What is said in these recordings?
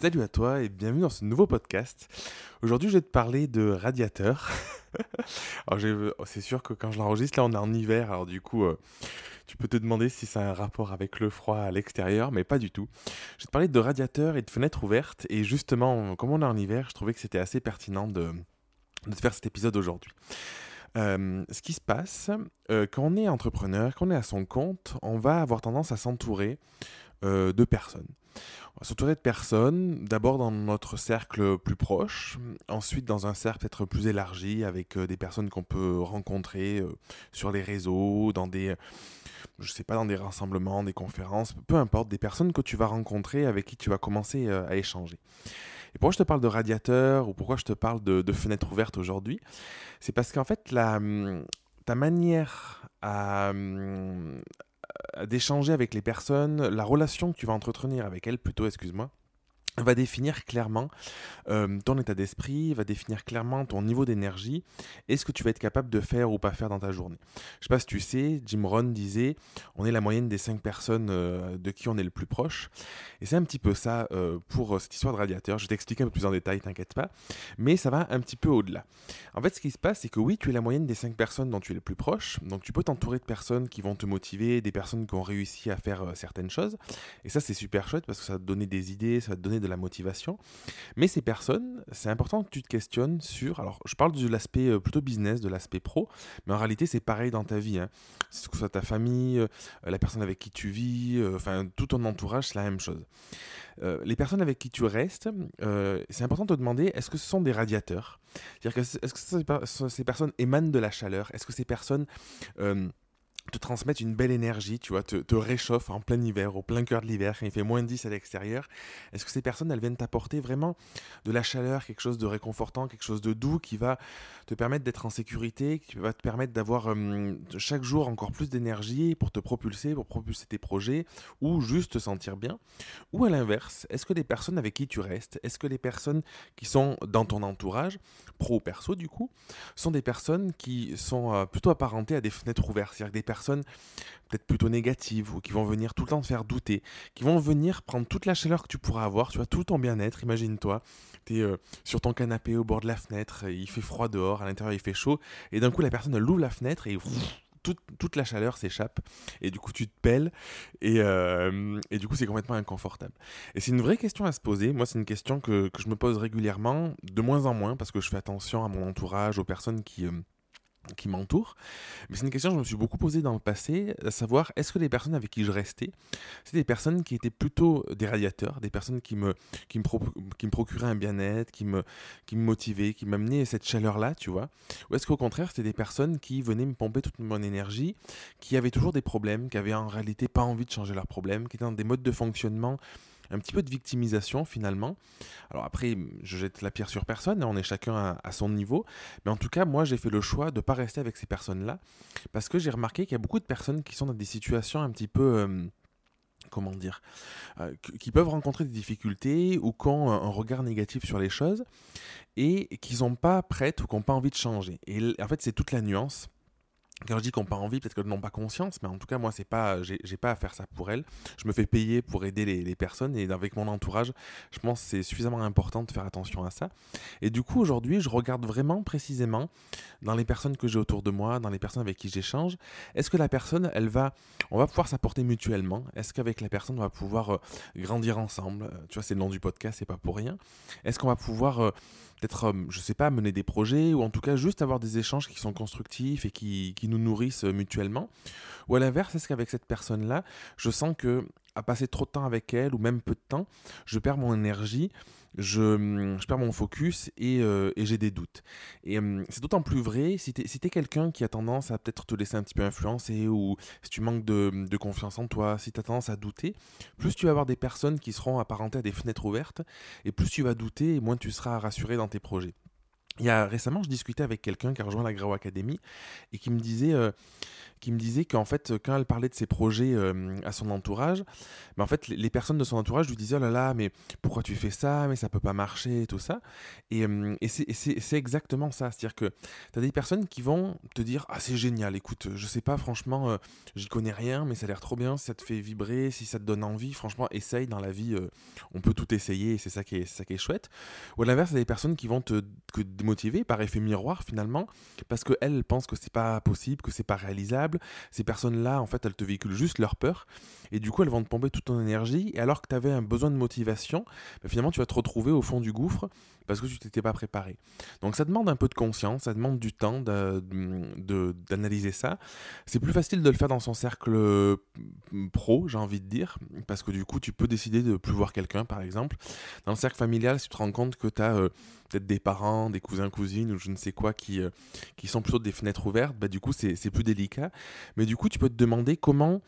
Salut à toi et bienvenue dans ce nouveau podcast. Aujourd'hui, je vais te parler de radiateur. alors, c'est sûr que quand je l'enregistre, là, on est en hiver, alors du coup, euh, tu peux te demander si ça a un rapport avec le froid à l'extérieur, mais pas du tout. Je vais te parler de radiateur et de fenêtres ouvertes, et justement, comme on est en hiver, je trouvais que c'était assez pertinent de, faire cet épisode aujourd'hui. Euh, ce qui se passe, euh, quand on est entrepreneur, quand on est à son compte, on va avoir tendance à s'entourer de personnes. On va s'entourer de personnes, d'abord dans notre cercle plus proche, ensuite dans un cercle peut-être plus élargi avec euh, des personnes qu'on peut rencontrer euh, sur les réseaux, dans des, je sais pas, dans des rassemblements, des conférences, peu importe, des personnes que tu vas rencontrer avec qui tu vas commencer euh, à échanger. Et pourquoi je te parle de radiateur ou pourquoi je te parle de, fenêtre ouverte aujourd'hui? C'est parce qu'en fait, la, ta manière à, d'échanger avec les personnes, la relation que tu vas entretenir avec elles plutôt, excuse-moi, va définir clairement euh, ton état d'esprit, va définir clairement ton niveau d'énergie et ce que tu vas être capable de faire ou pas faire dans ta journée. Je sais pas si tu sais, Jim Rohn disait, on est la moyenne des cinq personnes euh, de qui on est le plus proche. Et c'est un petit peu ça euh, pour cette histoire de radiateur. Je vais t'expliquer un peu plus en détail, t'inquiète pas. Mais ça va un petit peu au-delà. En fait, ce qui se passe, c'est que oui, tu es la moyenne des cinq personnes dont tu es le plus proche. Donc tu peux t'entourer de personnes qui vont te motiver, des personnes qui ont réussi à faire certaines choses. Et ça, c'est super chouette parce que ça va te donner des idées, ça va te donner de la motivation. Mais ces personnes, c'est important que tu te questionnes sur. Alors, je parle de l'aspect euh, plutôt business, de l'aspect pro, mais en réalité, c'est pareil dans ta vie. Hein. Que ce soit ta famille, euh, la personne avec qui tu vis, euh, enfin, tout ton entourage, c'est la même chose. les personnes avec qui tu restes, c'est important de te demander est-ce que ce sont des radiateurs? C'est-à-dire que est-ce que ces personnes émanent de la chaleur? Est-ce que ces personnes te transmettre une belle énergie, tu vois, te, te réchauffe en plein hiver, au plein cœur de l'hiver, quand il fait moins de 10 à l'extérieur. Est-ce que ces personnes, elles viennent t'apporter vraiment de la chaleur, quelque chose de réconfortant, quelque chose de doux qui va te permettre d'être en sécurité, qui va te permettre d'avoir chaque jour encore plus d'énergie pour te propulser, pour propulser tes projets, ou juste te sentir bien? Ou à l'inverse, est-ce que les personnes avec qui tu restes, est-ce que les personnes qui sont dans ton entourage, pro ou perso du coup, sont des personnes qui sont euh, plutôt apparentées à des fenêtres ouvertes, c'est-à-dire des personnes peut-être plutôt négatives ou qui vont venir tout le temps te faire douter, qui vont venir prendre toute la chaleur que tu pourras avoir, tu vois, tout ton bien-être, imagine-toi, tu es euh, sur ton canapé au bord de la fenêtre, il fait froid dehors, à l'intérieur il fait chaud, et d'un coup la personne elle ouvre la fenêtre et toute, la chaleur s'échappe et du coup tu te pelles et, euh, et du coup c'est complètement inconfortable. Et c'est une vraie question à se poser. Moi c'est une question que, que, je me pose régulièrement, de moins en moins parce que je fais attention à mon entourage, aux personnes qui, euh, qui m'entourent. Mais c'est une question que je me suis beaucoup posée dans le passé, à savoir est-ce que les personnes avec qui je restais, c'est des personnes qui étaient plutôt des radiateurs, des personnes qui me, qui me, qui me procuraient un bien-être, qui me, qui me motivaient, qui m'amenaient cette chaleur-là, tu vois? Ou est-ce qu'au contraire, c'était des personnes qui venaient me pomper toute mon énergie, qui avaient toujours des problèmes, qui avaient en réalité pas envie de changer leurs problèmes, qui étaient dans des modes de fonctionnement un petit peu de victimisation finalement. Alors après, je jette la pierre sur personne, hein, on est chacun à, son niveau, mais en tout cas, moi j'ai fait le choix de ne pas rester avec ces personnes-là, parce que j'ai remarqué qu'il y a beaucoup de personnes qui sont dans des situations un petit peu... Euh, comment dire, euh, qui peuvent rencontrer des difficultés ou qui ont un regard négatif sur les choses et qui sont pas prêtes ou qui n'ont pas envie de changer. Et en fait, c'est toute la nuance quand je dis qu'on pas envie, peut-être qu'elles n'ont pas conscience, mais en tout cas, moi, c'est pas, j'ai pas à faire ça pour elles. Je me fais payer pour aider les, personnes et avec mon entourage, je pense que c'est suffisamment important de faire attention à ça. Et du coup, aujourd'hui, je regarde vraiment précisément dans les personnes que j'ai autour de moi, dans les personnes avec qui j'échange, est-ce que la personne, elle va, on va pouvoir s'apporter mutuellement? Est-ce qu'avec la personne, on va pouvoir euh, grandir ensemble? Euh, Tu vois, c'est le nom du podcast, c'est pas pour rien. Est-ce qu'on va pouvoir euh, peut-être, je sais pas, mener des projets ou en tout cas juste avoir des échanges qui sont constructifs et qui, qui nous nourrissent mutuellement. Ou à l'inverse, est-ce qu'avec cette personne-là, je sens que à passer trop de temps avec elle ou même peu de temps, je perds mon énergie, je, je perds mon focus et, euh, j'ai des doutes. Et euh, c'est d'autant plus vrai si tu es, quelqu'un qui a tendance à peut-être te laisser un petit peu influencer ou si tu manques de, de confiance en toi, si tu as tendance à douter, plus tu vas avoir des personnes qui seront apparentées à des fenêtres ouvertes et plus tu vas douter et moins tu seras rassuré dans tes projets. Il y a récemment, je discutais avec quelqu'un qui a rejoint la Grau Academy et qui me disait euh, qui me disait qu'en fait, quand elle parlait de ses projets à son entourage, mais en fait, les, personnes de son entourage lui disaient Oh là là, mais pourquoi tu fais ça? Mais ça peut pas marcher et tout ça. Et, et c'est exactement ça. C'est-à-dire que tu as des personnes qui vont te dire Ah, c'est génial, écoute, je sais pas, franchement, j'y connais rien, mais ça a l'air trop bien. Si ça te fait vibrer, si ça te donne envie, franchement, essaye dans la vie. on peut tout essayer c'est ça, qui est, ça qui est chouette. Ou à l'inverse, il y a des personnes qui vont te, démotiver par effet miroir finalement, parce qu'elles pensent que c'est pas possible, que c'est pas réalisable. Ces personnes-là, en fait, elles te véhiculent juste leur peur. Et du coup, elles vont te pomper toute ton énergie. Et alors que tu avais un besoin de motivation, bah, finalement, tu vas te retrouver au fond du gouffre parce que tu t'étais pas préparé. Donc ça demande un peu de conscience, ça demande du temps d'analyser ça. C'est plus facile de le faire dans son cercle euh, pro, j'ai envie de dire, parce que du coup tu peux décider de plus voir quelqu'un par exemple. Dans le cercle familial, si tu te rends compte que tu as euh, peut-être des parents, des cousins, cousines ou je ne sais quoi qui, euh, qui sont plutôt des fenêtres ouvertes, bah, du coup c'est plus délicat. Mais du coup tu peux te demander comment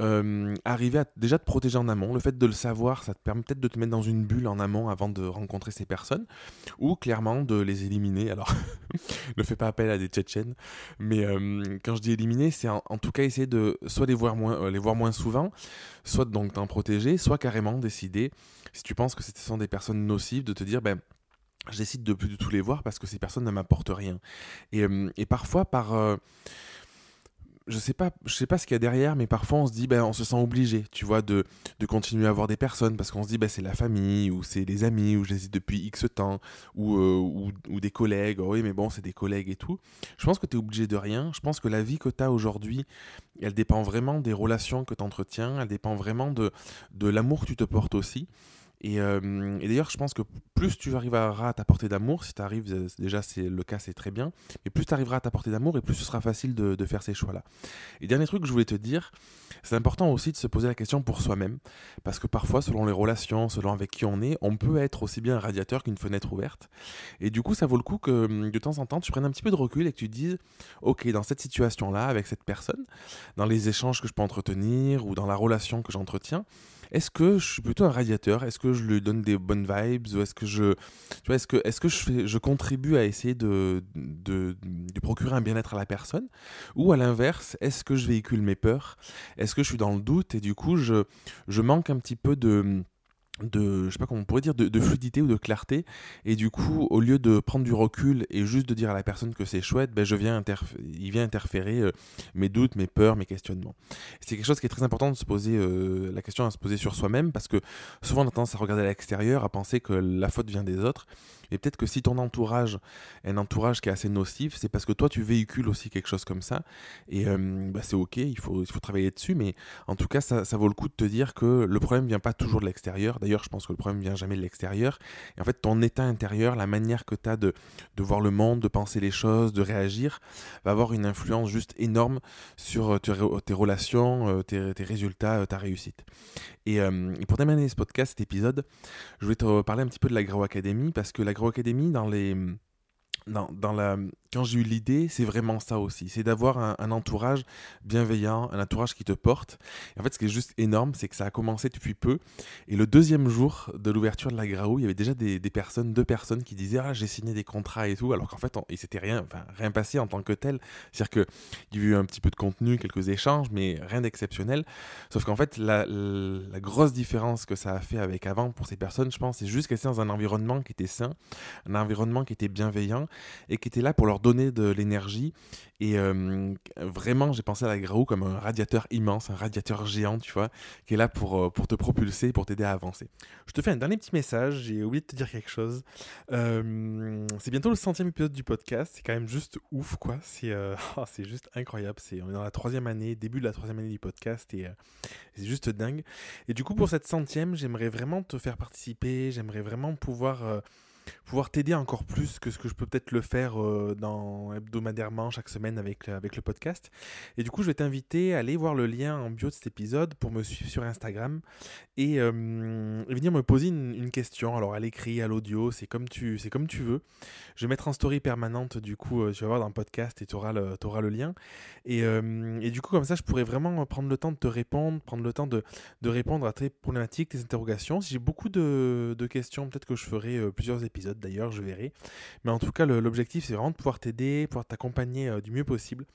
euh, arriver à déjà te protéger en amont. Le fait de le savoir, ça te permet peut-être de te mettre dans une bulle en amont avant de rencontrer ces personnes, ou clairement de les éliminer. Alors, ne fais pas appel à des Tchétchènes, mais euh, quand je dis éliminer, c'est en, tout cas essayer de soit les voir moins, euh, les voir moins souvent, soit donc t'en protéger, soit carrément décider, si tu penses que ce sont des personnes nocives, de te dire, ben, je décide de plus du tout les voir parce que ces personnes ne m'apportent rien. Et, et parfois, par je sais pas, je sais pas ce qu'il y a derrière, mais parfois on se dit, ben, on se sent obligé, tu vois, de, de continuer à voir des personnes parce qu'on se dit, ben, c'est la famille ou c'est les amis ou ai depuis X temps ou, euh, ou, des collègues. oui, mais bon, c'est des collègues et tout. Je pense que tu es obligé de rien. Je pense que la vie que tu as aujourd'hui, elle dépend vraiment des relations que tu entretiens, elle dépend vraiment de, de l'amour que tu te portes aussi. Euh, et, d'ailleurs, je pense que plus tu arriveras à t'apporter d'amour, si tu arrives, euh, déjà c'est le cas, c'est très bien, mais plus tu arriveras à t'apporter d'amour et plus ce sera facile de, faire ces choix-là. Et dernier truc que je voulais te dire, c'est important aussi de se poser la question pour soi-même, parce que parfois, selon les relations, selon avec qui on est, on peut être aussi bien un radiateur qu'une fenêtre ouverte. Et du coup, ça vaut le coup que hum, de temps en temps, tu prennes un petit peu de recul et que tu dises, ok, dans cette situation-là, avec cette personne, dans les échanges que je peux entretenir ou dans la relation que j'entretiens, est-ce que je suis plutôt un radiateur? Est-ce que je lui donne des bonnes vibes Ou est-ce que je, tu vois, est-ce que, est-ce que je, fais, je contribue à essayer de, de, de procurer un bien-être à la personne? Ou à l'inverse, est-ce que je véhicule mes peurs? Est-ce que je suis dans le doute et du coup je, je manque un petit peu de de je sais pas comment on pourrait dire de, fluidité ou de clarté et du coup au lieu de prendre du recul et juste de dire à la personne que c'est chouette ben je viens il vient interférer euh, mes doutes mes peurs mes questionnements c'est quelque chose qui est très important de se poser euh, la question à se poser sur soi-même parce que souvent on a tendance à regarder à l'extérieur à penser que la faute vient des autres et peut-être que si ton entourage est un entourage qui est assez nocif, c'est parce que toi, tu véhicules aussi quelque chose comme ça. Et euh, bah, c'est OK, il faut, il faut travailler dessus. Mais en tout cas, ça, ça, vaut le coup de te dire que le problème vient pas toujours de l'extérieur. Je pense que le problème vient jamais de l'extérieur. Et en fait, ton état intérieur, la manière que tu as de, voir le monde, de penser les choses, de réagir, va avoir une influence juste énorme sur euh, tes, relations, euh, tes, résultats, ta réussite. Et, pour terminer ce podcast, cet épisode, je voulais te parler un petit peu de l'Agro Academy parce que la Academy dans les dans, la, quand j'ai eu l'idée, c'est vraiment ça aussi. C'est d'avoir un, entourage bienveillant, un entourage qui te porte. Et en fait, ce qui est juste énorme, c'est que ça a commencé depuis peu. Et le deuxième jour de l'ouverture de la Graou, il y avait déjà des, personnes, deux personnes qui disaient Ah, j'ai signé des contrats et tout. Alors qu'en fait, on, il s'était rien, rien passé en tant que tel. C'est-à-dire qu'il y a eu un petit peu de contenu, quelques échanges, mais rien d'exceptionnel. Sauf qu'en fait, la, la, grosse différence que ça a fait avec avant pour ces personnes, je pense, c'est juste qu'elles étaient dans un environnement qui était sain, un environnement qui était bienveillant et qui était là pour leur donner de l'énergie. Et euh, vraiment, j'ai pensé à la Graou comme un radiateur immense, un radiateur géant, tu vois, qui est là pour, euh, pour te propulser, pour t'aider à avancer. Je te fais un dernier petit message, j'ai oublié de te dire quelque chose. Euh, c'est bientôt le centième épisode du podcast, c'est quand même juste ouf, quoi. C'est oh, c'est juste incroyable. C'est, on est dans la troisième année, début de la troisième année du podcast, et c'est juste dingue. Et du coup, pour cette centième, j'aimerais vraiment te faire participer, j'aimerais vraiment pouvoir pouvoir t'aider encore plus que ce que je peux peut-être le faire euh, dans hebdomadairement chaque semaine avec, avec le podcast. Et du coup, je vais t'inviter à aller voir le lien en bio de cet épisode pour me suivre sur Instagram et, euh, venir me poser une, question. Alors à l'écrit, à l'audio, c'est comme tu comme tu veux. Je vais mettre en story permanente du coup, euh, tu vas voir dans le podcast et tu auras auras le lien. Et, et, du coup, comme ça, je pourrais vraiment prendre le temps de te répondre, prendre le temps de, de répondre à tes problématiques, tes interrogations. Si j'ai beaucoup de, de questions, peut-être que je ferai plusieurs épisodes d'ailleurs, je verrai. Mais en tout cas, l'objectif, c'est vraiment de pouvoir t'aider, pouvoir t'accompagner euh, du mieux possible.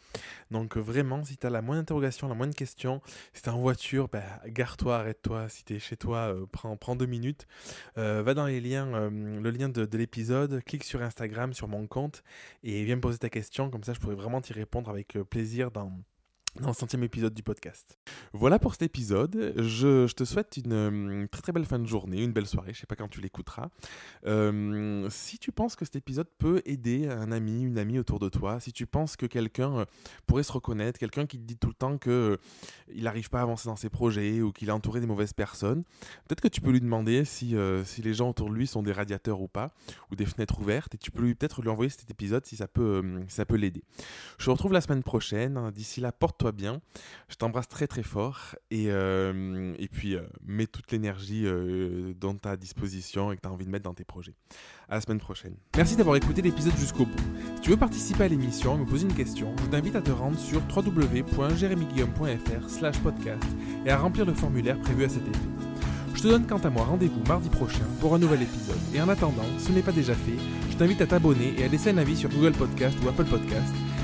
Donc vraiment, si tu as la moindre interrogation, la moindre question, si tu en voiture, bah, gare-toi, arrête-toi. Si tu es chez toi, prends, prends, deux minutes. va dans les liens, le lien de, de l'épisode, clique sur Instagram, sur mon compte, et viens me poser ta question. Comme ça, je pourrais vraiment t'y répondre avec plaisir dans dans le centième épisode du podcast. Voilà pour cet épisode. Je, te souhaite une, très très belle fin de journée, une belle soirée. Je sais pas quand tu l'écouteras. Euh, si tu penses que cet épisode peut aider un ami, une amie autour de toi, si tu penses que quelqu'un euh, pourrait se reconnaître, quelqu'un qui te dit tout le temps que euh, il n'arrive pas à avancer dans ses projets ou qu'il est entouré des mauvaises personnes, peut-être que tu peux lui demander si, si les gens autour de lui sont des radiateurs ou pas, ou des fenêtres ouvertes, et tu peux peut-être lui envoyer cet épisode si ça peut, si ça peut l'aider. Je te retrouve la semaine prochaine. D'ici là, porte bien. Je t'embrasse très très fort et, euh, puis euh, mets toute l'énergie euh, as à disposition et que tu as envie de mettre dans tes projets. À la semaine prochaine. Merci d'avoir écouté l'épisode jusqu'au bout. Si tu veux participer à l'émission et me poser une question, je t'invite à te rendre sur www.jeremyguillaume.fr podcast et à remplir le formulaire prévu à cet effet. Je te donne quant à moi rendez-vous mardi prochain pour un nouvel épisode. Et en attendant, ce n'est pas déjà fait, je t'invite à t'abonner et à laisser un avis sur Google Podcast ou Apple Podcast